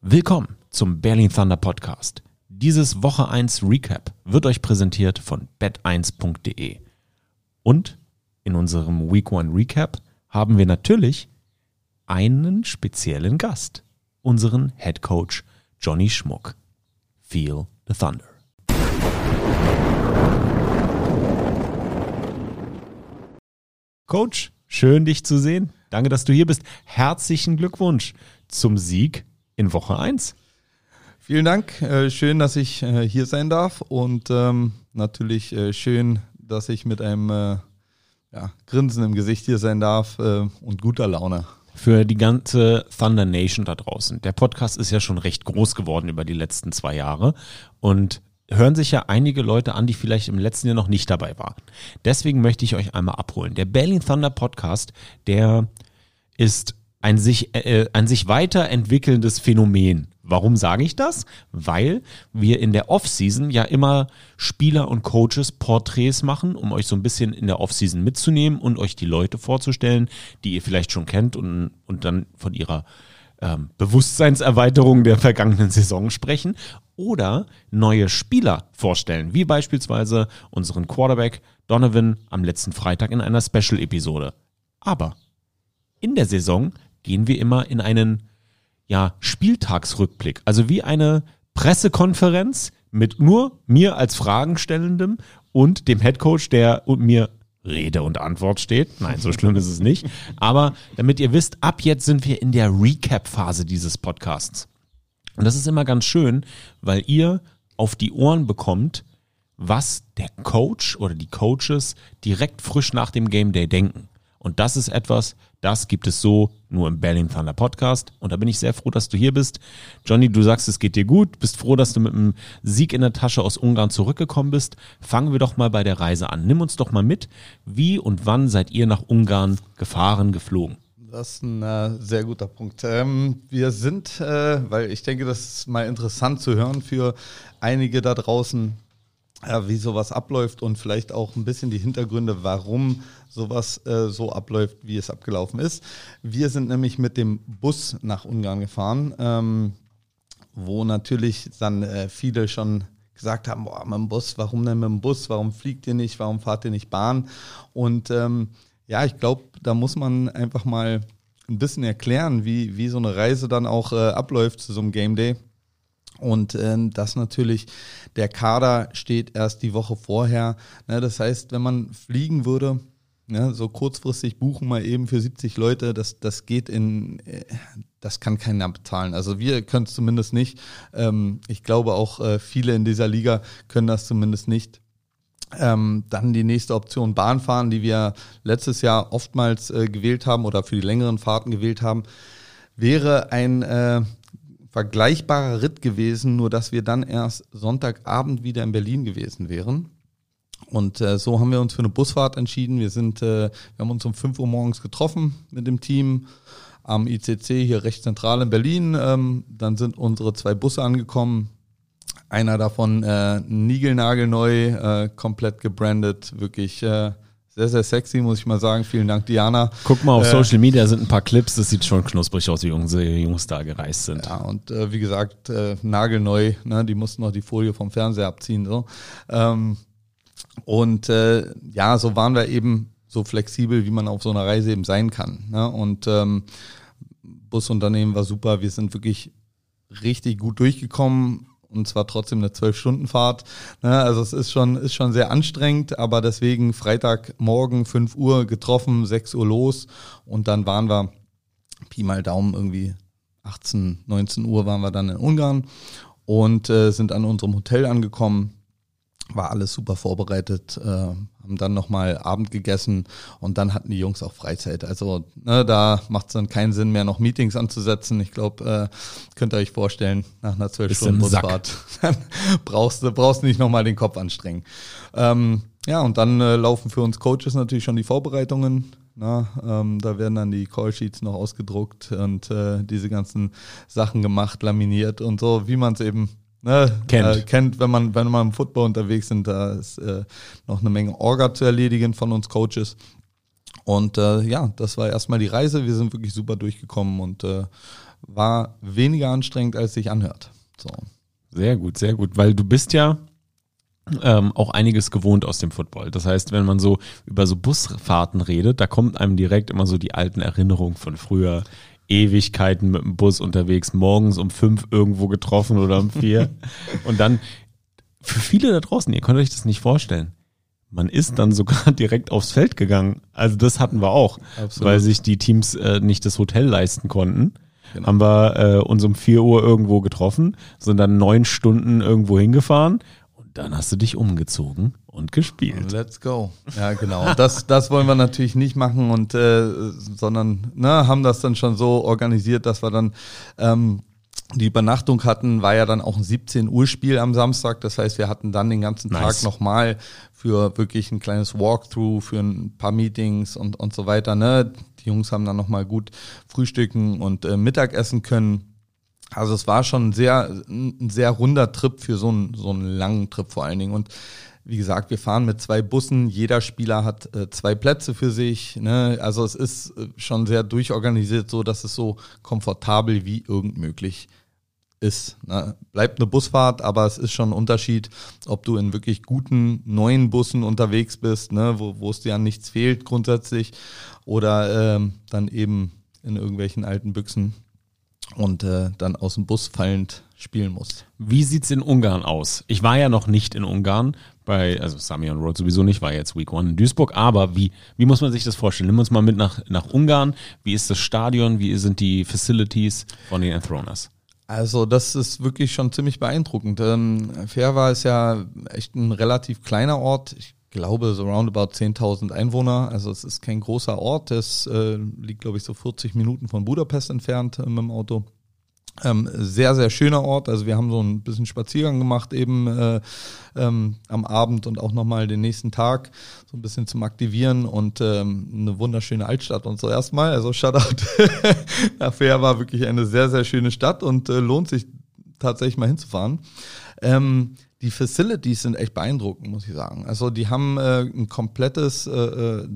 Willkommen zum Berlin Thunder Podcast. Dieses Woche 1 Recap wird euch präsentiert von bet1.de. Und in unserem Week 1 Recap haben wir natürlich einen speziellen Gast, unseren Head Coach Johnny Schmuck. Feel the Thunder. Coach, schön dich zu sehen. Danke, dass du hier bist. Herzlichen Glückwunsch zum Sieg in Woche 1. Vielen Dank. Äh, schön, dass ich äh, hier sein darf und ähm, natürlich äh, schön, dass ich mit einem ja, Grinsen im Gesicht hier sein darf und guter Laune. Für die ganze Thunder Nation da draußen. Der Podcast ist ja schon recht groß geworden über die letzten zwei Jahre und hören sich ja einige Leute an, die vielleicht im letzten Jahr noch nicht dabei waren. Deswegen möchte ich euch einmal abholen. Der Berlin Thunder Podcast, der ist ein sich, äh, ein sich weiterentwickelndes Phänomen. Warum sage ich das? Weil wir in der Offseason ja immer Spieler und Coaches Porträts machen, um euch so ein bisschen in der Offseason mitzunehmen und euch die Leute vorzustellen, die ihr vielleicht schon kennt und, und dann von ihrer ähm, Bewusstseinserweiterung der vergangenen Saison sprechen oder neue Spieler vorstellen, wie beispielsweise unseren Quarterback Donovan am letzten Freitag in einer Special-Episode. Aber in der Saison gehen wir immer in einen ja, Spieltagsrückblick. Also wie eine Pressekonferenz mit nur mir als Fragenstellendem und dem Headcoach, der mir Rede und Antwort steht. Nein, so schlimm ist es nicht. Aber damit ihr wisst, ab jetzt sind wir in der Recap-Phase dieses Podcasts. Und das ist immer ganz schön, weil ihr auf die Ohren bekommt, was der Coach oder die Coaches direkt frisch nach dem Game Day denken. Und das ist etwas, das gibt es so nur im Berlin Thunder Podcast. Und da bin ich sehr froh, dass du hier bist. Johnny, du sagst, es geht dir gut. Bist froh, dass du mit einem Sieg in der Tasche aus Ungarn zurückgekommen bist. Fangen wir doch mal bei der Reise an. Nimm uns doch mal mit. Wie und wann seid ihr nach Ungarn gefahren, geflogen? Das ist ein äh, sehr guter Punkt. Ähm, wir sind, äh, weil ich denke, das ist mal interessant zu hören für einige da draußen, ja, wie sowas abläuft und vielleicht auch ein bisschen die Hintergründe, warum sowas äh, so abläuft, wie es abgelaufen ist. Wir sind nämlich mit dem Bus nach Ungarn gefahren, ähm, wo natürlich dann äh, viele schon gesagt haben, boah, mit dem Bus, warum denn mit dem Bus, warum fliegt ihr nicht, warum fahrt ihr nicht Bahn? Und ähm, ja, ich glaube, da muss man einfach mal ein bisschen erklären, wie, wie so eine Reise dann auch äh, abläuft zu so einem Game Day. Und ähm, das natürlich, der Kader steht erst die Woche vorher. Ne, das heißt, wenn man fliegen würde, ne, so kurzfristig buchen mal eben für 70 Leute, das, das geht in, äh, das kann keiner bezahlen. Also wir können es zumindest nicht. Ähm, ich glaube auch äh, viele in dieser Liga können das zumindest nicht. Ähm, dann die nächste Option Bahnfahren, die wir letztes Jahr oftmals äh, gewählt haben oder für die längeren Fahrten gewählt haben, wäre ein äh, vergleichbarer Ritt gewesen, nur dass wir dann erst Sonntagabend wieder in Berlin gewesen wären. Und äh, so haben wir uns für eine Busfahrt entschieden. Wir sind, äh, wir haben uns um 5 Uhr morgens getroffen mit dem Team am ICC hier recht zentral in Berlin. Ähm, dann sind unsere zwei Busse angekommen. Einer davon äh, niegelnagelneu, äh, komplett gebrandet, wirklich äh, sehr, sehr sexy, muss ich mal sagen. Vielen Dank, Diana. Guck mal, auf äh, Social Media sind ein paar Clips, das sieht schon knusprig aus, wie unsere Jungs da gereist sind. Ja, und äh, wie gesagt, äh, nagelneu, ne, die mussten noch die Folie vom Fernseher abziehen. So. Ähm, und äh, ja, so waren wir eben so flexibel, wie man auf so einer Reise eben sein kann. Ne? Und ähm, Busunternehmen war super, wir sind wirklich richtig gut durchgekommen und zwar trotzdem eine Zwölf-Stunden-Fahrt. Ne? Also es ist schon, ist schon sehr anstrengend, aber deswegen Freitagmorgen 5 Uhr getroffen, 6 Uhr los und dann waren wir, Pi mal Daumen, irgendwie 18, 19 Uhr waren wir dann in Ungarn und äh, sind an unserem Hotel angekommen war alles super vorbereitet, äh, haben dann nochmal Abend gegessen und dann hatten die Jungs auch Freizeit. Also ne, da macht es dann keinen Sinn mehr, noch Meetings anzusetzen. Ich glaube, äh, könnt ihr euch vorstellen, nach einer zwölf Stunden Busfahrt, dann brauchst du brauchst nicht nochmal den Kopf anstrengen. Ähm, ja, und dann äh, laufen für uns Coaches natürlich schon die Vorbereitungen. Na, ähm, da werden dann die Callsheets noch ausgedruckt und äh, diese ganzen Sachen gemacht, laminiert und so, wie man es eben Ne, kennt. Äh, kennt, wenn man, wenn man im Football unterwegs sind, da ist äh, noch eine Menge Orga zu erledigen von uns Coaches. Und äh, ja, das war erstmal die Reise. Wir sind wirklich super durchgekommen und äh, war weniger anstrengend, als sich anhört. So. Sehr gut, sehr gut, weil du bist ja ähm, auch einiges gewohnt aus dem Football. Das heißt, wenn man so über so Busfahrten redet, da kommt einem direkt immer so die alten Erinnerungen von früher. Ewigkeiten mit dem Bus unterwegs, morgens um fünf irgendwo getroffen oder um vier. Und dann, für viele da draußen, ihr könnt euch das nicht vorstellen. Man ist dann sogar direkt aufs Feld gegangen. Also das hatten wir auch, Absolut. weil sich die Teams äh, nicht das Hotel leisten konnten. Genau. Haben wir äh, uns um vier Uhr irgendwo getroffen, sind dann neun Stunden irgendwo hingefahren dann hast du dich umgezogen und gespielt. Let's go. Ja, genau. Das, das wollen wir natürlich nicht machen und äh, sondern ne, haben das dann schon so organisiert, dass wir dann ähm, die Übernachtung hatten, war ja dann auch ein 17 Uhr Spiel am Samstag. Das heißt, wir hatten dann den ganzen nice. Tag nochmal für wirklich ein kleines Walkthrough, für ein paar Meetings und, und so weiter. Ne? Die Jungs haben dann nochmal gut frühstücken und äh, Mittagessen können. Also es war schon ein sehr, ein sehr runder Trip für so einen, so einen langen Trip vor allen Dingen. Und wie gesagt, wir fahren mit zwei Bussen. Jeder Spieler hat äh, zwei Plätze für sich. Ne? Also es ist äh, schon sehr durchorganisiert, so dass es so komfortabel wie irgend möglich ist. Ne? Bleibt eine Busfahrt, aber es ist schon ein Unterschied, ob du in wirklich guten neuen Bussen unterwegs bist, ne? wo, wo es dir an nichts fehlt grundsätzlich, oder ähm, dann eben in irgendwelchen alten Büchsen und äh, dann aus dem Bus fallend spielen muss. Wie sieht's in Ungarn aus? Ich war ja noch nicht in Ungarn, bei, also Samion Road sowieso nicht, war jetzt Week One in Duisburg, aber wie, wie muss man sich das vorstellen? Nimm uns mal mit nach, nach Ungarn. Wie ist das Stadion? Wie sind die Facilities von den Enthroners? Also das ist wirklich schon ziemlich beeindruckend. Ähm, Ferva ist ja echt ein relativ kleiner Ort. Ich glaube, so roundabout 10.000 Einwohner. Also es ist kein großer Ort. Es äh, liegt, glaube ich, so 40 Minuten von Budapest entfernt äh, mit dem Auto. Ähm, sehr, sehr schöner Ort. Also wir haben so ein bisschen Spaziergang gemacht eben äh, ähm, am Abend und auch nochmal den nächsten Tag so ein bisschen zum Aktivieren und ähm, eine wunderschöne Altstadt und so erstmal. Also Shoutout. Affair war wirklich eine sehr, sehr schöne Stadt und äh, lohnt sich tatsächlich mal hinzufahren. Ähm, die Facilities sind echt beeindruckend, muss ich sagen. Also die haben äh, ein komplettes äh, äh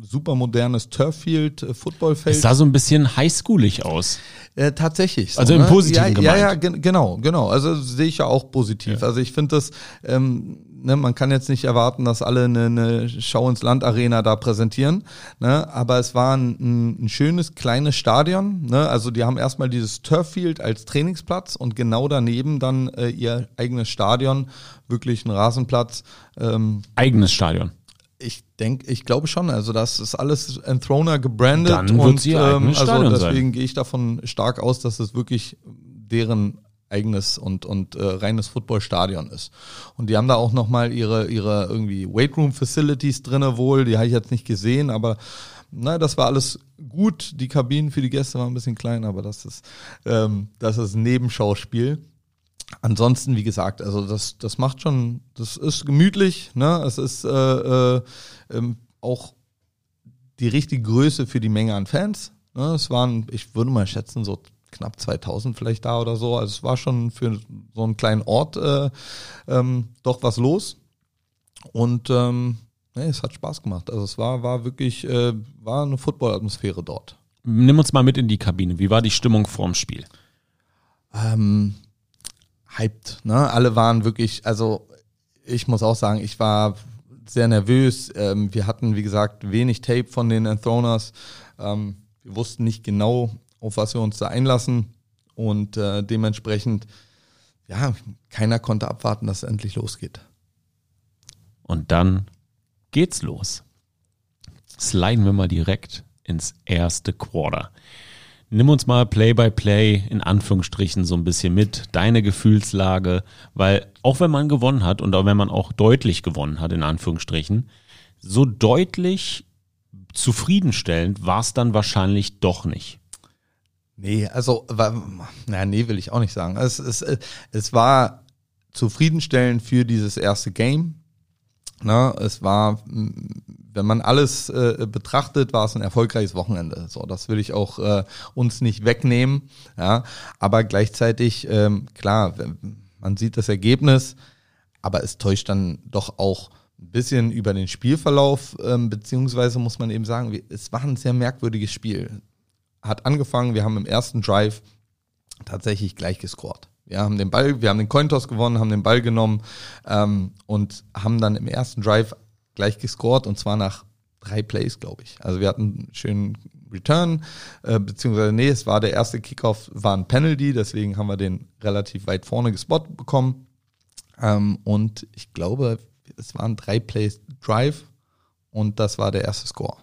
super modernes Turffield, äh, Footballfeld. Es sah so ein bisschen highschoolig aus. Äh, tatsächlich. So, also im ne? Positiven ja, Ja, ja, genau, genau. Also sehe ich ja auch positiv. Ja. Also ich finde das, ähm, ne, man kann jetzt nicht erwarten, dass alle eine, eine Schau ins Land Arena da präsentieren, ne, aber es war ein, ein schönes kleines Stadion, ne, also die haben erstmal dieses Turffield als Trainingsplatz und genau daneben dann äh, ihr eigenes Stadion, wirklich ein Rasenplatz. Ähm, eigenes Stadion. Ich denke, ich glaube schon. Also das ist alles Enthroner gebrandet Dann und ähm, also deswegen gehe ich davon stark aus, dass es wirklich deren eigenes und und äh, reines Footballstadion ist. Und die haben da auch noch mal ihre ihre irgendwie Weightroom Facilities drinne wohl. Die habe ich jetzt nicht gesehen, aber na, das war alles gut. Die Kabinen für die Gäste waren ein bisschen klein, aber das ist ähm, das ist ein Nebenschauspiel. Ansonsten, wie gesagt, also das, das macht schon, das ist gemütlich, ne? Es ist äh, äh, ähm, auch die richtige Größe für die Menge an Fans. Ne? Es waren, ich würde mal schätzen, so knapp 2000 vielleicht da oder so. Also es war schon für so einen kleinen Ort äh, ähm, doch was los. Und ähm, nee, es hat Spaß gemacht. Also es war, war wirklich, äh, war eine Football-Atmosphäre dort. Nimm uns mal mit in die Kabine. Wie war die Stimmung vorm Spiel? Ähm, hyped. Ne? Alle waren wirklich, also ich muss auch sagen, ich war sehr nervös. Ähm, wir hatten, wie gesagt, wenig Tape von den Enthroners. Ähm, wir wussten nicht genau, auf was wir uns da einlassen. Und äh, dementsprechend, ja, keiner konnte abwarten, dass es endlich losgeht. Und dann geht's los. Sliden wir mal direkt ins erste Quarter. Nimm uns mal Play by Play in Anführungsstrichen so ein bisschen mit, deine Gefühlslage, weil auch wenn man gewonnen hat und auch wenn man auch deutlich gewonnen hat in Anführungsstrichen, so deutlich zufriedenstellend war es dann wahrscheinlich doch nicht. Nee, also, na, nee, will ich auch nicht sagen. Es, es, es war zufriedenstellend für dieses erste Game. Na, es war wenn man alles äh, betrachtet, war es ein erfolgreiches Wochenende. So, das will ich auch äh, uns nicht wegnehmen. Ja, aber gleichzeitig ähm, klar, man sieht das Ergebnis, aber es täuscht dann doch auch ein bisschen über den Spielverlauf, ähm, beziehungsweise muss man eben sagen, es war ein sehr merkwürdiges Spiel. hat angefangen, wir haben im ersten Drive tatsächlich gleich gescored. Wir haben den Ball, wir haben den Cointoss gewonnen, haben den Ball genommen ähm, und haben dann im ersten Drive gleich gescored und zwar nach drei Plays, glaube ich. Also wir hatten einen schönen Return, äh, beziehungsweise nee, es war der erste Kickoff, war ein Penalty, deswegen haben wir den relativ weit vorne gespottet bekommen. Ähm, und ich glaube, es waren drei Plays Drive und das war der erste Score.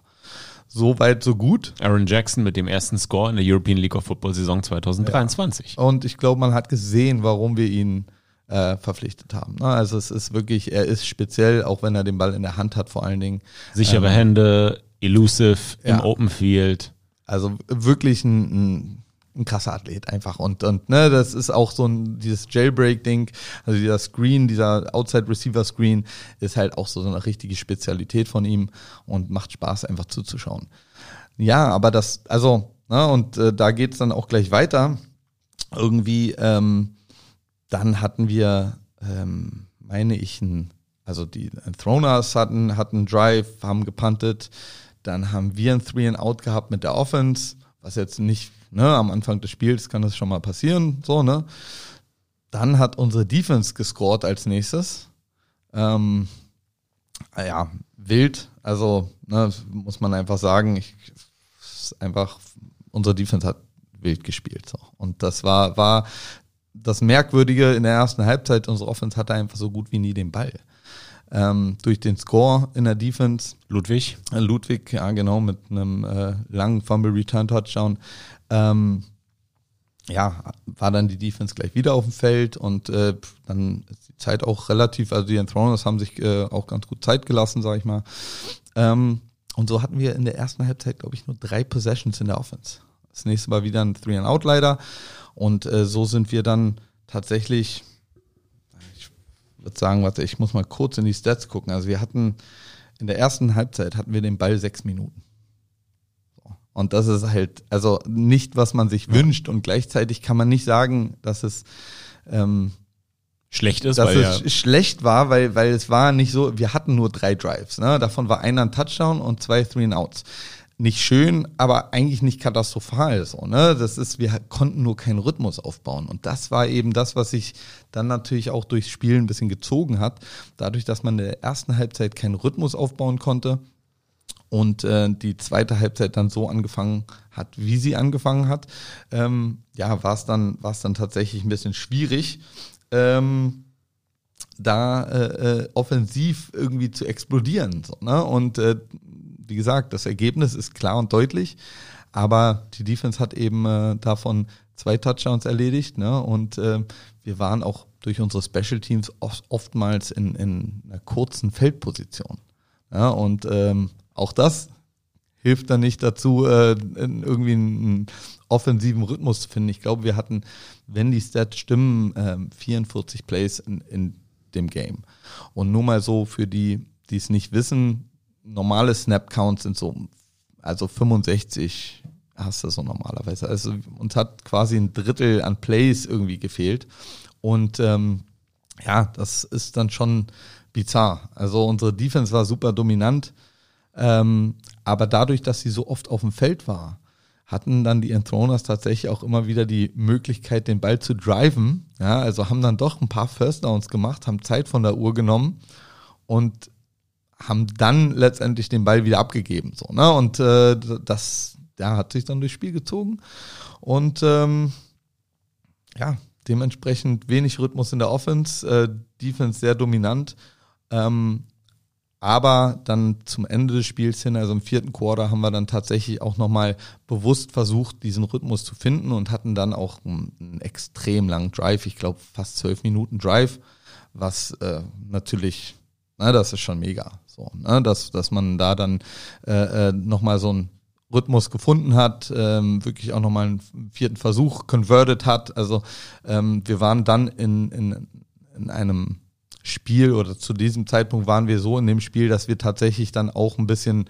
So weit, so gut. Aaron Jackson mit dem ersten Score in der European League of Football Saison 2023. Ja. Und ich glaube, man hat gesehen, warum wir ihn äh, verpflichtet haben. Ne? Also es ist wirklich, er ist speziell, auch wenn er den Ball in der Hand hat, vor allen Dingen. Sichere ähm, Hände, elusive ja. im Open Field. Also wirklich ein, ein, ein, krasser Athlet einfach. Und, und ne, das ist auch so ein, dieses Jailbreak-Ding, also dieser Screen, dieser Outside-Receiver-Screen ist halt auch so, so eine richtige Spezialität von ihm und macht Spaß einfach zuzuschauen. Ja, aber das, also, ne, und äh, da geht's dann auch gleich weiter. Irgendwie, ähm, dann hatten wir, ähm, meine ich, ein, also die Throners hatten, hatten Drive, haben gepuntet. Dann haben wir ein Three and Out gehabt mit der Offense, was jetzt nicht, ne, am Anfang des Spiels kann das schon mal passieren, so, ne. Dann hat unsere Defense gescored als nächstes. Ähm, ja, wild. Also, ne, muss man einfach sagen, ich, einfach, unsere Defense hat wild gespielt. So. Und das war, war das Merkwürdige in der ersten Halbzeit, unsere Offense hatte einfach so gut wie nie den Ball. Ähm, durch den Score in der Defense. Ludwig. Äh, Ludwig, ja genau, mit einem äh, langen Fumble Return Touchdown. Ähm, ja, war dann die Defense gleich wieder auf dem Feld und äh, dann ist die Zeit auch relativ, also die Enthroners haben sich äh, auch ganz gut Zeit gelassen, sag ich mal. Ähm, und so hatten wir in der ersten Halbzeit, glaube ich, nur drei Possessions in der Offense. Das nächste war wieder ein Three-and-Out-Leiter und äh, so sind wir dann tatsächlich, ich würde sagen, warte, ich muss mal kurz in die Stats gucken. Also wir hatten in der ersten Halbzeit hatten wir den Ball sechs Minuten. Und das ist halt, also nicht, was man sich ja. wünscht. Und gleichzeitig kann man nicht sagen, dass es ähm, schlecht ist, dass es ja schlecht war, weil, weil es war nicht so, wir hatten nur drei Drives. Ne? Davon war einer ein Touchdown und zwei Three and Outs nicht schön, aber eigentlich nicht katastrophal so, ne? Das ist, wir konnten nur keinen Rhythmus aufbauen. Und das war eben das, was sich dann natürlich auch durchs Spielen ein bisschen gezogen hat. Dadurch, dass man in der ersten Halbzeit keinen Rhythmus aufbauen konnte und äh, die zweite Halbzeit dann so angefangen hat, wie sie angefangen hat, ähm, ja, war es dann, dann tatsächlich ein bisschen schwierig. Ähm, da äh, äh, offensiv irgendwie zu explodieren. So, ne? Und äh, wie gesagt, das Ergebnis ist klar und deutlich, aber die Defense hat eben äh, davon zwei Touchdowns erledigt, ne? Und äh, wir waren auch durch unsere Special Teams oft, oftmals in, in einer kurzen Feldposition. Ja, und ähm, auch das hilft dann nicht dazu, äh, irgendwie einen offensiven Rhythmus zu finden. Ich glaube, wir hatten, wenn die Stats stimmen, äh, 44 Plays in, in dem Game. Und nur mal so für die, die es nicht wissen, normale Snap-Counts sind so, also 65 hast du so normalerweise. Also uns hat quasi ein Drittel an Plays irgendwie gefehlt. Und ähm, ja, das ist dann schon bizarr. Also unsere Defense war super dominant, ähm, aber dadurch, dass sie so oft auf dem Feld war, hatten dann die Enthroners tatsächlich auch immer wieder die Möglichkeit, den Ball zu driven. Ja, also haben dann doch ein paar First Downs gemacht, haben Zeit von der Uhr genommen und haben dann letztendlich den Ball wieder abgegeben. So, ne? Und äh, das ja, hat sich dann durchs Spiel gezogen. Und ähm, ja, dementsprechend wenig Rhythmus in der Offense, äh, Defense sehr dominant. Ähm, aber dann zum Ende des Spiels hin, also im vierten Quarter, haben wir dann tatsächlich auch nochmal bewusst versucht, diesen Rhythmus zu finden und hatten dann auch einen, extrem langen Drive, ich glaube fast zwölf Minuten Drive, was äh, natürlich, na, das ist schon mega. So, ne? dass, dass man da dann äh, äh, nochmal so einen Rhythmus gefunden hat, ähm, wirklich auch nochmal einen vierten Versuch converted hat. Also ähm, wir waren dann in, in, in einem Spiel oder zu diesem Zeitpunkt waren wir so in dem Spiel, dass wir tatsächlich dann auch ein bisschen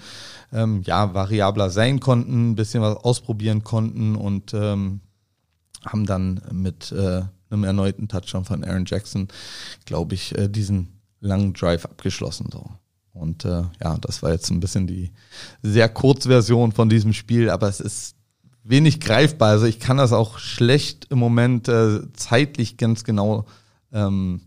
ähm, ja, variabler sein konnten, ein bisschen was ausprobieren konnten und ähm, haben dann mit äh, einem erneuten Touchdown von Aaron Jackson, glaube ich, äh, diesen langen Drive abgeschlossen. So. Und äh, ja, das war jetzt ein bisschen die sehr Kurzversion von diesem Spiel, aber es ist wenig greifbar. Also ich kann das auch schlecht im Moment äh, zeitlich ganz genau ähm,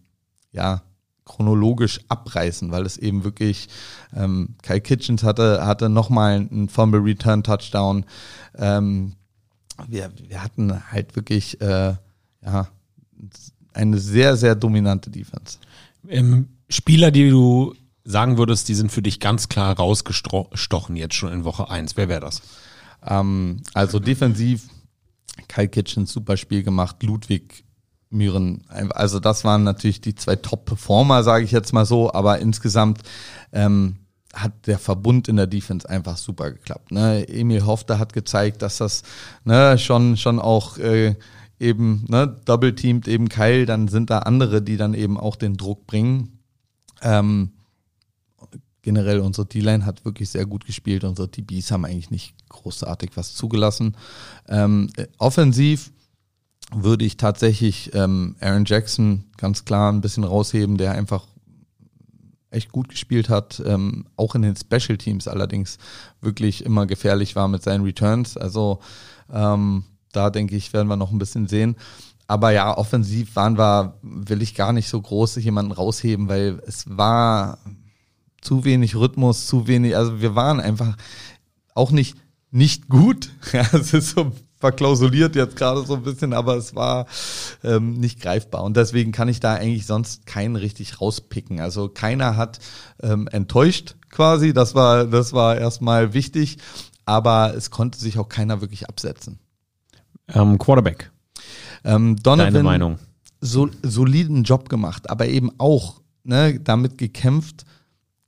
ja, chronologisch abreißen, weil es eben wirklich ähm, Kyle Kitchens hatte, hatte nochmal einen Fumble Return Touchdown. Ähm, wir, wir hatten halt wirklich äh, ja, eine sehr, sehr dominante Defense. Ähm, Spieler, die du sagen würdest, die sind für dich ganz klar rausgestochen jetzt schon in Woche 1, wer wäre das? Ähm, also defensiv, Kyle Kitchens super Spiel gemacht, Ludwig Mühren. Also das waren natürlich die zwei Top-Performer, sage ich jetzt mal so, aber insgesamt ähm, hat der Verbund in der Defense einfach super geklappt. Ne? Emil Hofter hat gezeigt, dass das ne, schon, schon auch äh, eben ne, double-teamt eben Keil, dann sind da andere, die dann eben auch den Druck bringen. Ähm, generell unsere D-Line hat wirklich sehr gut gespielt. Unsere DBs haben eigentlich nicht großartig was zugelassen. Ähm, offensiv würde ich tatsächlich ähm, Aaron Jackson ganz klar ein bisschen rausheben, der einfach echt gut gespielt hat, ähm, auch in den Special Teams allerdings wirklich immer gefährlich war mit seinen Returns. Also ähm, da denke ich, werden wir noch ein bisschen sehen. Aber ja, offensiv waren wir, will ich gar nicht so groß jemanden rausheben, weil es war zu wenig Rhythmus, zu wenig, also wir waren einfach auch nicht, nicht gut. Ja, es ist so verklausuliert jetzt gerade so ein bisschen, aber es war ähm, nicht greifbar. Und deswegen kann ich da eigentlich sonst keinen richtig rauspicken. Also keiner hat ähm, enttäuscht quasi. Das war, das war erstmal wichtig, aber es konnte sich auch keiner wirklich absetzen. Ähm, Quarterback. Ähm, Donovan, Deine Meinung? So, soliden Job gemacht, aber eben auch ne, damit gekämpft,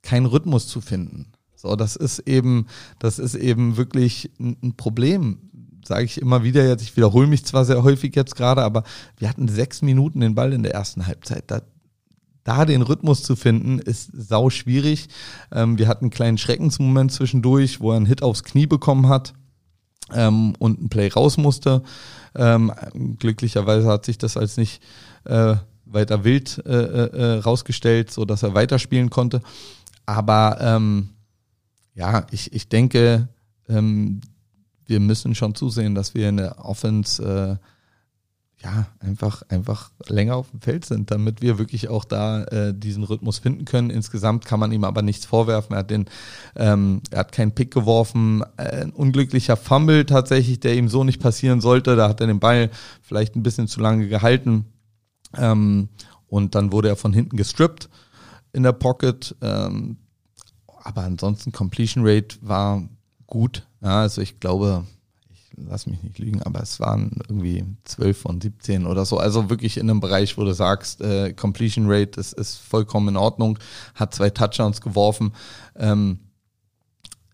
keinen Rhythmus zu finden. So, das ist eben, das ist eben wirklich ein, Problem sage ich immer wieder jetzt, ich wiederhole mich zwar sehr häufig jetzt gerade, aber wir hatten sechs Minuten den Ball in der ersten Halbzeit. Da, da den Rhythmus zu finden, ist sau schwierig. Ähm, wir hatten einen kleinen Schreckensmoment zwischendurch, wo er einen Hit aufs Knie bekommen hat ähm, und ein Play raus musste. Ähm, glücklicherweise hat sich das als nicht äh, weiter wild äh, äh, rausgestellt, so dass er weiterspielen konnte. Aber ähm, ja, ich, ich denke, ähm, wir müssen schon zusehen, dass wir in der Offense äh, ja einfach einfach länger auf dem Feld sind, damit wir wirklich auch da äh, diesen Rhythmus finden können. Insgesamt kann man ihm aber nichts vorwerfen. Er hat den, ähm, er hat keinen Pick geworfen, äh, ein unglücklicher Fumble tatsächlich, der ihm so nicht passieren sollte. Da hat er den Ball vielleicht ein bisschen zu lange gehalten ähm, und dann wurde er von hinten gestrippt in der Pocket. Ähm, aber ansonsten Completion Rate war gut. Ja, also ich glaube, lass mich nicht lügen, aber es waren irgendwie 12 von 17 oder so. Also wirklich in einem Bereich, wo du sagst, äh, Completion Rate ist, ist vollkommen in Ordnung, hat zwei Touchdowns geworfen. Ähm,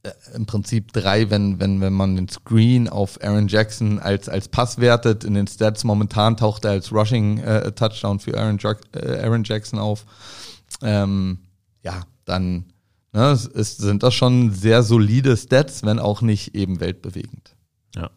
äh, im Prinzip drei, wenn, wenn, wenn man den Screen auf Aaron Jackson als, als Pass wertet. In den Stats momentan taucht er als Rushing äh, Touchdown für Aaron, Jack, äh, Aaron Jackson auf. Ähm, ja, dann Ne, es sind das schon sehr solide Stats, wenn auch nicht eben weltbewegend. Ja.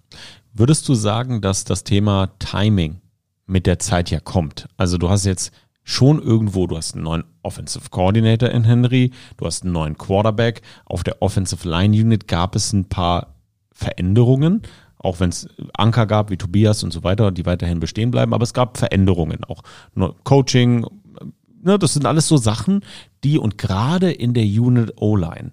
Würdest du sagen, dass das Thema Timing mit der Zeit ja kommt? Also du hast jetzt schon irgendwo, du hast einen neuen Offensive Coordinator in Henry, du hast einen neuen Quarterback. Auf der Offensive Line Unit gab es ein paar Veränderungen, auch wenn es Anker gab wie Tobias und so weiter, die weiterhin bestehen bleiben, aber es gab Veränderungen auch. Coaching, ne, das sind alles so Sachen, die und gerade in der Unit O-Line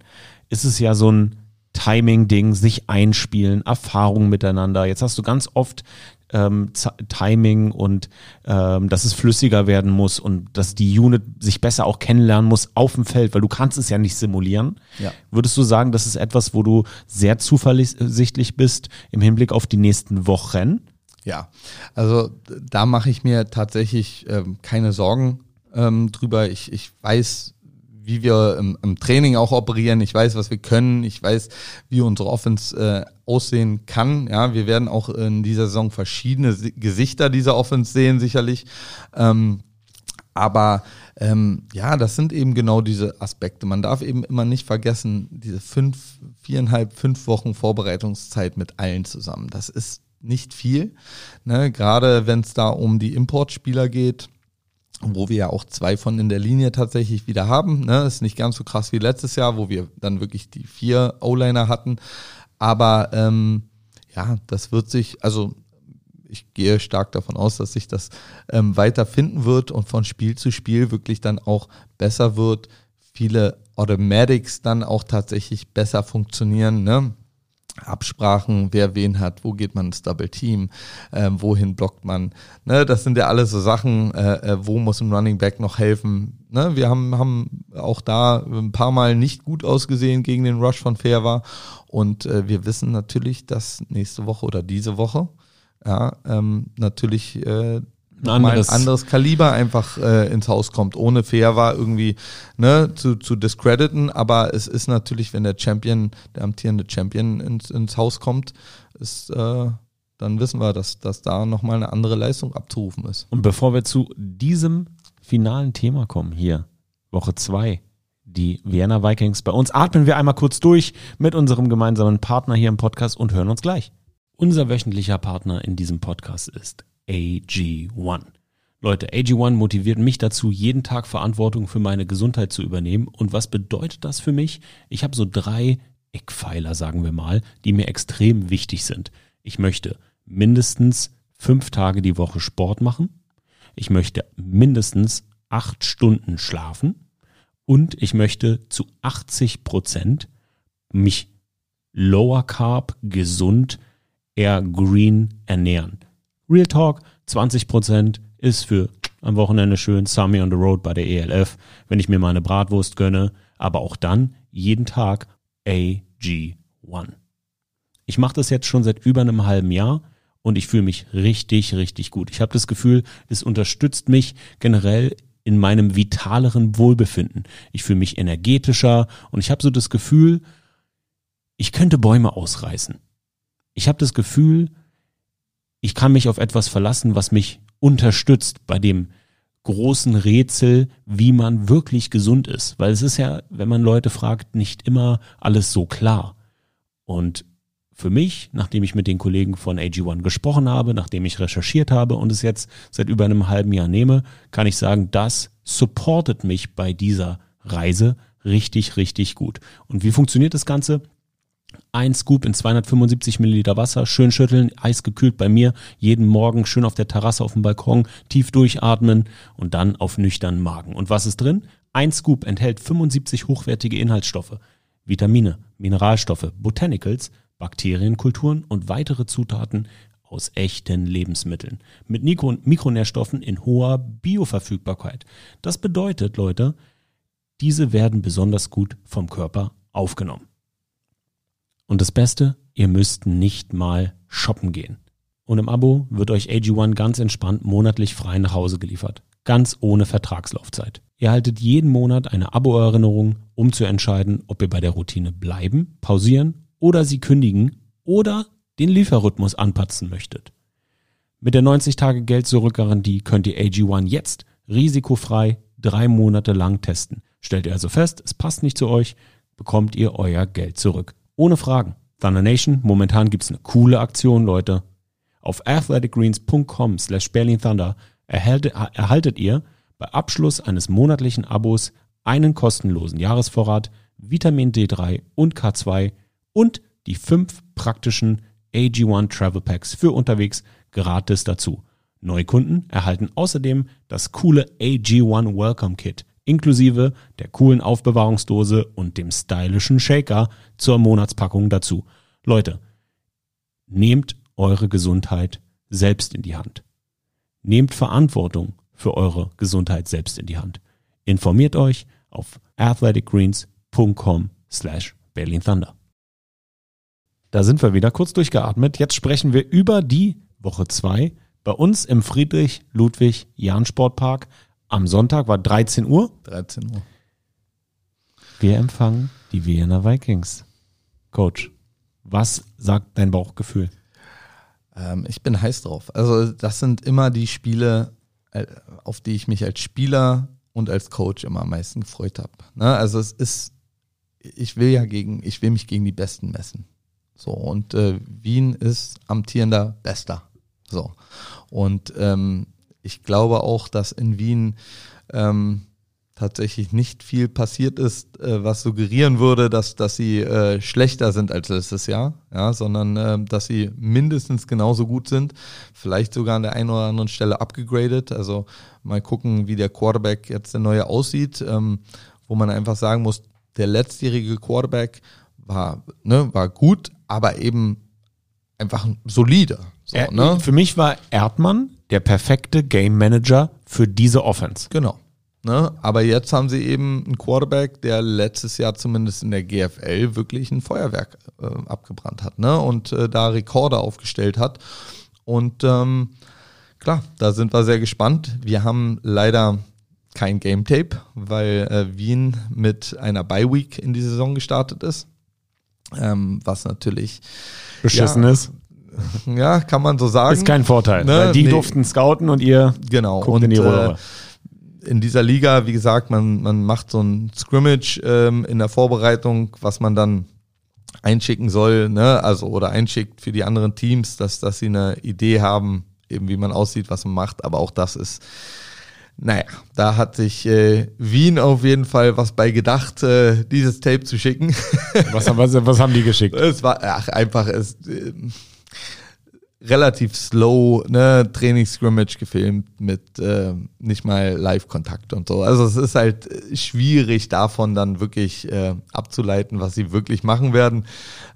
ist es ja so ein Timing-Ding, sich einspielen, Erfahrungen miteinander. Jetzt hast du ganz oft ähm, Timing und ähm, dass es flüssiger werden muss und dass die Unit sich besser auch kennenlernen muss auf dem Feld, weil du kannst es ja nicht simulieren. Ja. Würdest du sagen, das ist etwas, wo du sehr zuversichtlich bist im Hinblick auf die nächsten Wochen? Ja, also da mache ich mir tatsächlich ähm, keine Sorgen ähm, drüber. Ich, ich weiß, wie wir im, im, Training auch operieren. Ich weiß, was wir können. Ich weiß, wie unsere Offense äh, aussehen kann. Ja, wir werden auch in dieser Saison verschiedene Gesichter dieser Offense sehen, sicherlich. Ähm, aber ähm, ja, das sind eben genau diese Aspekte. Man darf eben immer nicht vergessen, diese fünf, viereinhalb, fünf Wochen Vorbereitungszeit mit allen zusammen. Das ist nicht viel. Ne? Gerade wenn es da um die Importspieler geht wo wir ja auch zwei von in der Linie tatsächlich wieder haben. Ne? Ist nicht ganz so krass wie letztes Jahr, wo wir dann wirklich die vier O-Liner hatten. Aber ähm, ja, das wird sich, also ich gehe stark davon aus, dass sich das ähm, weiter finden wird und von Spiel zu Spiel wirklich dann auch besser wird. Viele Automatics dann auch tatsächlich besser funktionieren. Ne? Absprachen, wer wen hat, wo geht man ins Double Team, äh, wohin blockt man. Ne, das sind ja alles so Sachen, äh, äh, wo muss ein Running Back noch helfen. Ne, wir haben, haben auch da ein paar Mal nicht gut ausgesehen gegen den Rush von Fairwa und äh, wir wissen natürlich, dass nächste Woche oder diese Woche ja, ähm, natürlich äh, ein anderes, ein anderes Kaliber einfach äh, ins Haus kommt, ohne fair war irgendwie ne, zu, zu discrediten. Aber es ist natürlich, wenn der Champion, der amtierende Champion ins, ins Haus kommt, ist, äh, dann wissen wir, dass, dass da nochmal eine andere Leistung abzurufen ist. Und bevor wir zu diesem finalen Thema kommen, hier, Woche zwei, die Vienna Vikings. Bei uns atmen wir einmal kurz durch mit unserem gemeinsamen Partner hier im Podcast und hören uns gleich. Unser wöchentlicher Partner in diesem Podcast ist AG1. Leute, AG1 motiviert mich dazu, jeden Tag Verantwortung für meine Gesundheit zu übernehmen. Und was bedeutet das für mich? Ich habe so drei Eckpfeiler, sagen wir mal, die mir extrem wichtig sind. Ich möchte mindestens fünf Tage die Woche Sport machen. Ich möchte mindestens acht Stunden schlafen. Und ich möchte zu 80 Prozent mich lower carb, gesund, eher green ernähren. Real Talk, 20% ist für am Wochenende schön Summy on the Road bei der ELF, wenn ich mir meine Bratwurst gönne, aber auch dann jeden Tag AG1. Ich mache das jetzt schon seit über einem halben Jahr und ich fühle mich richtig, richtig gut. Ich habe das Gefühl, es unterstützt mich generell in meinem vitaleren Wohlbefinden. Ich fühle mich energetischer und ich habe so das Gefühl, ich könnte Bäume ausreißen. Ich habe das Gefühl, ich kann mich auf etwas verlassen, was mich unterstützt bei dem großen Rätsel, wie man wirklich gesund ist. Weil es ist ja, wenn man Leute fragt, nicht immer alles so klar. Und für mich, nachdem ich mit den Kollegen von AG1 gesprochen habe, nachdem ich recherchiert habe und es jetzt seit über einem halben Jahr nehme, kann ich sagen, das supportet mich bei dieser Reise richtig, richtig gut. Und wie funktioniert das Ganze? Ein Scoop in 275 Milliliter Wasser, schön schütteln, eisgekühlt bei mir, jeden Morgen schön auf der Terrasse auf dem Balkon, tief durchatmen und dann auf nüchternen Magen. Und was ist drin? Ein Scoop enthält 75 hochwertige Inhaltsstoffe, Vitamine, Mineralstoffe, Botanicals, Bakterienkulturen und weitere Zutaten aus echten Lebensmitteln mit Mikro Mikronährstoffen in hoher Bioverfügbarkeit. Das bedeutet, Leute, diese werden besonders gut vom Körper aufgenommen. Und das Beste, ihr müsst nicht mal shoppen gehen. Und im Abo wird euch AG1 ganz entspannt monatlich frei nach Hause geliefert. Ganz ohne Vertragslaufzeit. Ihr haltet jeden Monat eine Abo-Erinnerung, um zu entscheiden, ob ihr bei der Routine bleiben, pausieren oder sie kündigen oder den Lieferrhythmus anpassen möchtet. Mit der 90-Tage-Geld-Zurück-Garantie könnt ihr AG1 jetzt risikofrei drei Monate lang testen. Stellt ihr also fest, es passt nicht zu euch, bekommt ihr euer Geld zurück. Ohne Fragen. Thunder Nation, momentan gibt's eine coole Aktion, Leute. Auf athleticgreens.com slash Berlin erhaltet ihr bei Abschluss eines monatlichen Abos einen kostenlosen Jahresvorrat, Vitamin D3 und K2 und die fünf praktischen AG1 Travel Packs für unterwegs gratis dazu. Neukunden erhalten außerdem das coole AG1 Welcome Kit inklusive der coolen Aufbewahrungsdose und dem stylischen Shaker zur Monatspackung dazu. Leute, nehmt eure Gesundheit selbst in die Hand. Nehmt Verantwortung für eure Gesundheit selbst in die Hand. Informiert euch auf athleticgreens.com slash Berlin Thunder. Da sind wir wieder kurz durchgeatmet. Jetzt sprechen wir über die Woche zwei bei uns im Friedrich Ludwig Jahn Sportpark am Sonntag war 13 Uhr. 13 Uhr. Wir empfangen die Vienna Vikings. Coach, was sagt dein Bauchgefühl? Ähm, ich bin heiß drauf. Also das sind immer die Spiele, äh, auf die ich mich als Spieler und als Coach immer am meisten gefreut habe. Ne? Also es ist, ich will ja gegen, ich will mich gegen die Besten messen. So und äh, Wien ist amtierender Bester. So und ähm, ich glaube auch, dass in Wien ähm, tatsächlich nicht viel passiert ist, äh, was suggerieren würde, dass, dass sie äh, schlechter sind als letztes Jahr, ja, sondern äh, dass sie mindestens genauso gut sind, vielleicht sogar an der einen oder anderen Stelle abgegradet. Also mal gucken, wie der Quarterback jetzt der neue aussieht, ähm, wo man einfach sagen muss, der letztjährige Quarterback war, ne, war gut, aber eben einfach solide. So, ne? Für mich war Erdmann der perfekte Game Manager für diese Offense. Genau. Ne? Aber jetzt haben sie eben einen Quarterback, der letztes Jahr zumindest in der GFL wirklich ein Feuerwerk äh, abgebrannt hat ne? und äh, da Rekorde aufgestellt hat. Und ähm, klar, da sind wir sehr gespannt. Wir haben leider kein Game Tape, weil äh, Wien mit einer Bye Week in die Saison gestartet ist. Ähm, was natürlich beschissen ja, ist. Ja, kann man so sagen. Ist kein Vorteil. Ne? Weil die nee. durften scouten und ihr genau. guckt und, in die Rolle. Äh, in dieser Liga, wie gesagt, man, man macht so ein Scrimmage ähm, in der Vorbereitung, was man dann einschicken soll, ne? also oder einschickt für die anderen Teams, dass, dass sie eine Idee haben, eben wie man aussieht, was man macht, aber auch das ist naja, da hat sich äh, Wien auf jeden Fall was bei gedacht, äh, dieses Tape zu schicken. was, was, was haben die geschickt? Es war ach, einfach es, äh, relativ slow, ne, Trainingsscrimmage gefilmt mit äh, nicht mal Live-Kontakt und so. Also es ist halt schwierig davon dann wirklich äh, abzuleiten, was sie wirklich machen werden.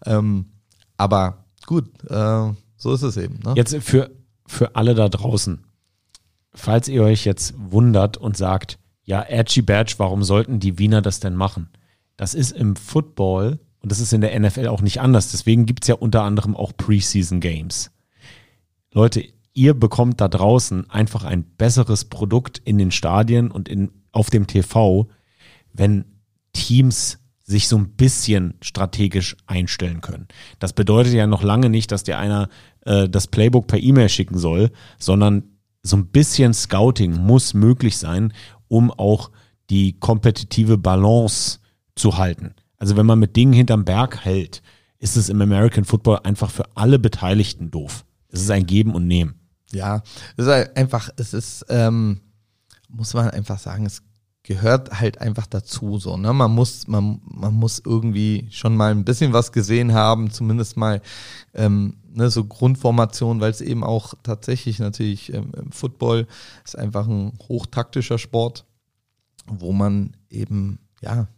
Ähm, aber gut, äh, so ist es eben. Ne? Jetzt für, für alle da draußen falls ihr euch jetzt wundert und sagt, ja, Edgy Badge, warum sollten die Wiener das denn machen? Das ist im Football und das ist in der NFL auch nicht anders. Deswegen gibt es ja unter anderem auch Preseason Games. Leute, ihr bekommt da draußen einfach ein besseres Produkt in den Stadien und in, auf dem TV, wenn Teams sich so ein bisschen strategisch einstellen können. Das bedeutet ja noch lange nicht, dass dir einer äh, das Playbook per E-Mail schicken soll, sondern so ein bisschen Scouting muss möglich sein, um auch die kompetitive Balance zu halten. Also wenn man mit Dingen hinterm Berg hält, ist es im American Football einfach für alle Beteiligten doof. Es ist ein Geben und Nehmen. Ja, es ist einfach, es ist, ähm, muss man einfach sagen, es gehört halt einfach dazu so ne man muss man man muss irgendwie schon mal ein bisschen was gesehen haben zumindest mal ähm, ne, so Grundformation weil es eben auch tatsächlich natürlich ähm, im Football ist einfach ein hochtaktischer Sport wo man eben ja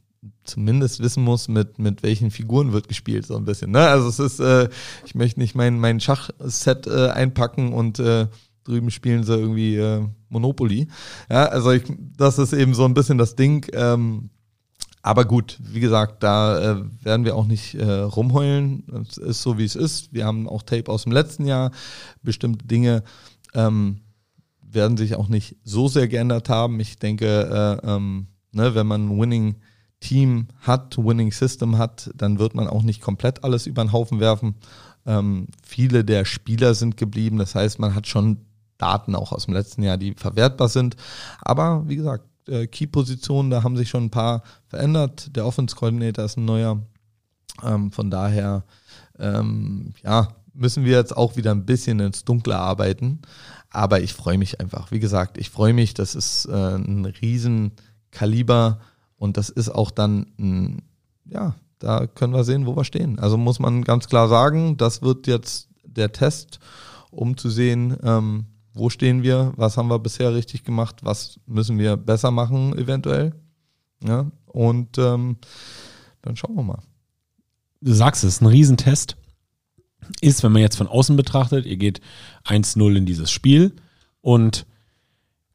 zumindest wissen muss, mit, mit welchen Figuren wird gespielt, so ein bisschen. Ne? Also es ist, äh, ich möchte nicht mein, mein Schachset äh, einpacken und äh, drüben spielen sie irgendwie äh, Monopoly. Ja, also ich, das ist eben so ein bisschen das Ding. Ähm, aber gut, wie gesagt, da äh, werden wir auch nicht äh, rumheulen. Es ist so, wie es ist. Wir haben auch Tape aus dem letzten Jahr. Bestimmte Dinge ähm, werden sich auch nicht so sehr geändert haben. Ich denke, äh, ähm, ne, wenn man Winning Team hat, Winning System hat, dann wird man auch nicht komplett alles über den Haufen werfen. Ähm, viele der Spieler sind geblieben. Das heißt, man hat schon Daten auch aus dem letzten Jahr, die verwertbar sind. Aber wie gesagt, äh, Key-Positionen, da haben sich schon ein paar verändert. Der Offense-Coordinator ist ein neuer. Ähm, von daher, ähm, ja, müssen wir jetzt auch wieder ein bisschen ins Dunkle arbeiten. Aber ich freue mich einfach. Wie gesagt, ich freue mich. Das ist äh, ein Riesenkaliber und das ist auch dann ja, da können wir sehen, wo wir stehen. Also muss man ganz klar sagen, das wird jetzt der Test, um zu sehen, ähm, wo stehen wir, was haben wir bisher richtig gemacht, was müssen wir besser machen eventuell. Ja, und ähm, dann schauen wir mal. Du sagst es, ein Riesentest ist, wenn man jetzt von außen betrachtet, ihr geht 1-0 in dieses Spiel und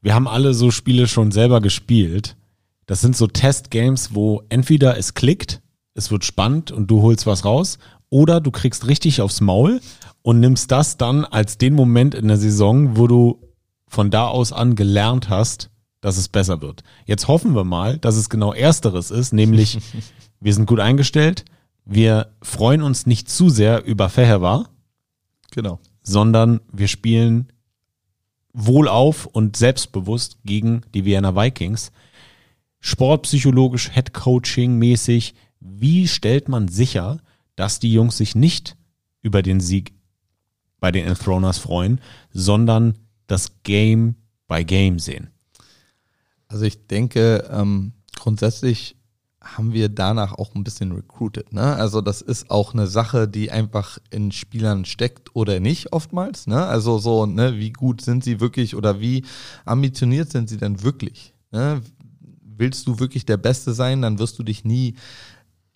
wir haben alle so Spiele schon selber gespielt. Das sind so Testgames, wo entweder es klickt, es wird spannend und du holst was raus, oder du kriegst richtig aufs Maul und nimmst das dann als den Moment in der Saison, wo du von da aus an gelernt hast, dass es besser wird. Jetzt hoffen wir mal, dass es genau ersteres ist, nämlich wir sind gut eingestellt, wir freuen uns nicht zu sehr über Fehervar, genau, sondern wir spielen wohlauf und selbstbewusst gegen die Vienna Vikings. Sportpsychologisch, Headcoaching mäßig, wie stellt man sicher, dass die Jungs sich nicht über den Sieg bei den Enthroners freuen, sondern das Game by Game sehen. Also ich denke, ähm, grundsätzlich haben wir danach auch ein bisschen recruited. Ne? Also das ist auch eine Sache, die einfach in Spielern steckt oder nicht oftmals. Ne? Also so, ne, wie gut sind sie wirklich oder wie ambitioniert sind sie denn wirklich? Ne? Willst du wirklich der Beste sein, dann wirst du dich nie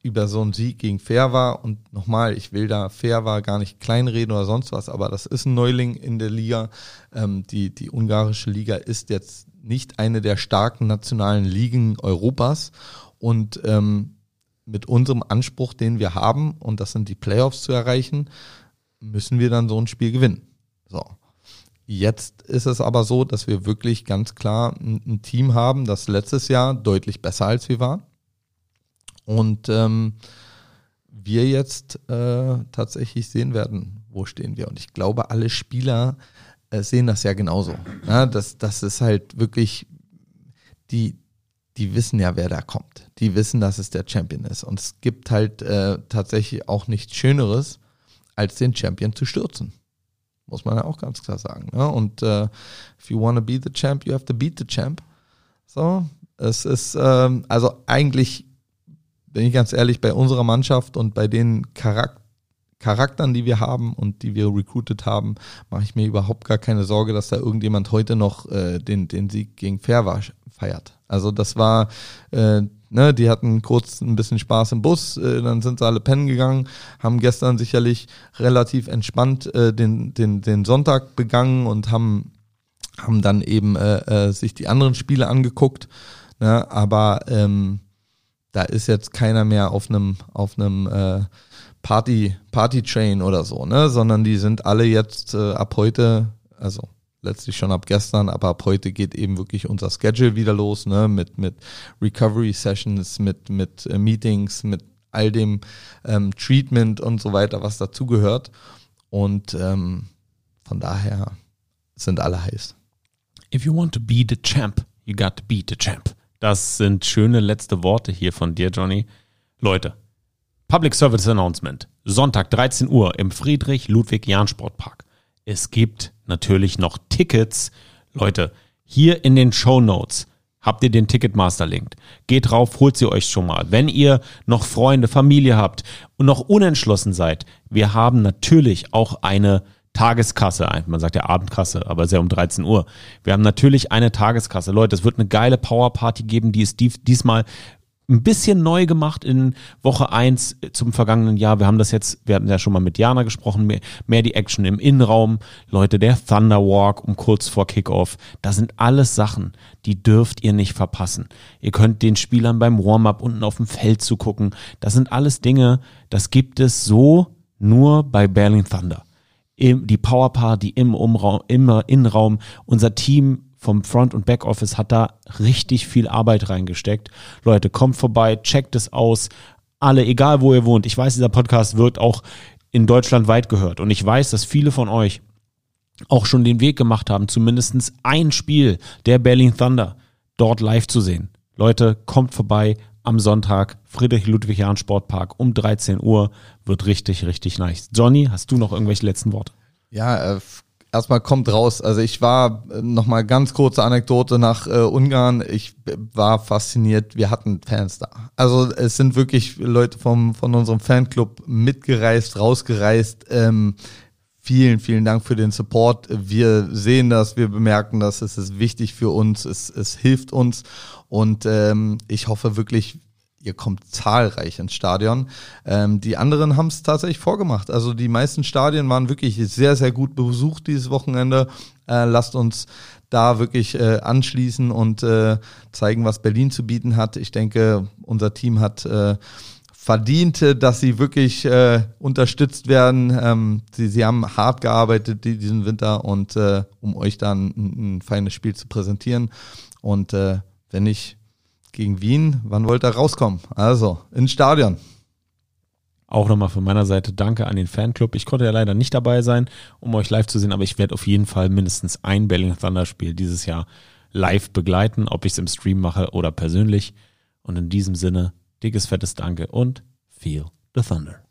über so einen Sieg gegen Fair war und nochmal, ich will da Fair war gar nicht kleinreden oder sonst was, aber das ist ein Neuling in der Liga. Ähm, die, die ungarische Liga ist jetzt nicht eine der starken nationalen Ligen Europas und ähm, mit unserem Anspruch, den wir haben, und das sind die Playoffs zu erreichen, müssen wir dann so ein Spiel gewinnen. So. Jetzt ist es aber so, dass wir wirklich ganz klar ein, ein Team haben, das letztes Jahr deutlich besser als wir waren. Und ähm, wir jetzt äh, tatsächlich sehen werden, wo stehen wir. Und ich glaube, alle Spieler äh, sehen das ja genauso. Ja, das, das ist halt wirklich die, die wissen ja, wer da kommt. Die wissen, dass es der Champion ist. Und es gibt halt äh, tatsächlich auch nichts Schöneres, als den Champion zu stürzen. Muss man ja auch ganz klar sagen. Ne? Und äh, if you want to be the champ, you have to beat the champ. So, es ist ähm, also eigentlich, bin ich ganz ehrlich, bei unserer Mannschaft und bei den Charak Charakteren, die wir haben und die wir recruited haben, mache ich mir überhaupt gar keine Sorge, dass da irgendjemand heute noch äh, den, den Sieg gegen Fair war, feiert. Also das war, äh, ne, die hatten kurz ein bisschen Spaß im Bus, äh, dann sind sie alle pennen gegangen, haben gestern sicherlich relativ entspannt äh, den, den, den Sonntag begangen und haben, haben dann eben äh, äh, sich die anderen Spiele angeguckt. Ne, aber ähm, da ist jetzt keiner mehr auf einem auf einem äh, Party Party Train oder so, ne, sondern die sind alle jetzt äh, ab heute, also letztlich schon ab gestern, aber ab heute geht eben wirklich unser Schedule wieder los, ne, mit, mit Recovery Sessions, mit, mit äh, Meetings, mit all dem ähm, Treatment und so weiter, was dazugehört. Und ähm, von daher sind alle heiß. If you want to be the champ, you got to beat the champ. Das sind schöne letzte Worte hier von dir, Johnny. Leute, Public Service Announcement. Sonntag 13 Uhr im Friedrich-Ludwig-Jahn-Sportpark. Es gibt natürlich noch Tickets. Leute, hier in den Show Notes habt ihr den Ticketmaster-Link. Geht drauf, holt sie euch schon mal. Wenn ihr noch Freunde, Familie habt und noch unentschlossen seid, wir haben natürlich auch eine Tageskasse, man sagt ja Abendkasse, aber sehr um 13 Uhr. Wir haben natürlich eine Tageskasse. Leute, es wird eine geile Powerparty geben, die ist diesmal ein bisschen neu gemacht in Woche eins zum vergangenen Jahr. Wir haben das jetzt, wir hatten ja schon mal mit Jana gesprochen, mehr, mehr die Action im Innenraum. Leute, der Thunderwalk um kurz vor Kickoff. Das sind alles Sachen, die dürft ihr nicht verpassen. Ihr könnt den Spielern beim Warm-up unten auf dem Feld zugucken. Das sind alles Dinge, das gibt es so nur bei Berlin Thunder. Die Powerparty im Umraum, im Innenraum. Unser Team vom Front- und Backoffice hat da richtig viel Arbeit reingesteckt. Leute, kommt vorbei, checkt es aus. Alle, egal wo ihr wohnt. Ich weiß, dieser Podcast wird auch in Deutschland weit gehört. Und ich weiß, dass viele von euch auch schon den Weg gemacht haben, zumindest ein Spiel der Berlin Thunder dort live zu sehen. Leute, kommt vorbei am Sonntag, Friedrich-Ludwig-Jahn Sportpark um 13 Uhr. Wird richtig, richtig nice. Johnny, hast du noch irgendwelche letzten Worte? Ja, äh, erstmal kommt raus. Also ich war äh, noch mal ganz kurze Anekdote nach äh, Ungarn. Ich war fasziniert. Wir hatten Fans da. Also es sind wirklich Leute vom von unserem Fanclub mitgereist, rausgereist. Ähm, vielen, vielen Dank für den Support. Wir sehen das, wir bemerken das. Es ist wichtig für uns. Es, es hilft uns und ähm, ich hoffe wirklich, ihr kommt zahlreich ins Stadion. Ähm, die anderen haben es tatsächlich vorgemacht. Also die meisten Stadien waren wirklich sehr, sehr gut besucht dieses Wochenende. Äh, lasst uns da wirklich äh, anschließen und äh, zeigen, was Berlin zu bieten hat. Ich denke, unser Team hat äh, verdiente, dass sie wirklich äh, unterstützt werden. Ähm, sie, sie haben hart gearbeitet diesen Winter und äh, um euch dann ein, ein feines Spiel zu präsentieren. Und äh, wenn ich gegen Wien. Wann wollt ihr rauskommen? Also, ins Stadion. Auch nochmal von meiner Seite Danke an den Fanclub. Ich konnte ja leider nicht dabei sein, um euch live zu sehen, aber ich werde auf jeden Fall mindestens ein Berlin Thunder Spiel dieses Jahr live begleiten, ob ich es im Stream mache oder persönlich. Und in diesem Sinne, dickes, fettes Danke und feel the Thunder.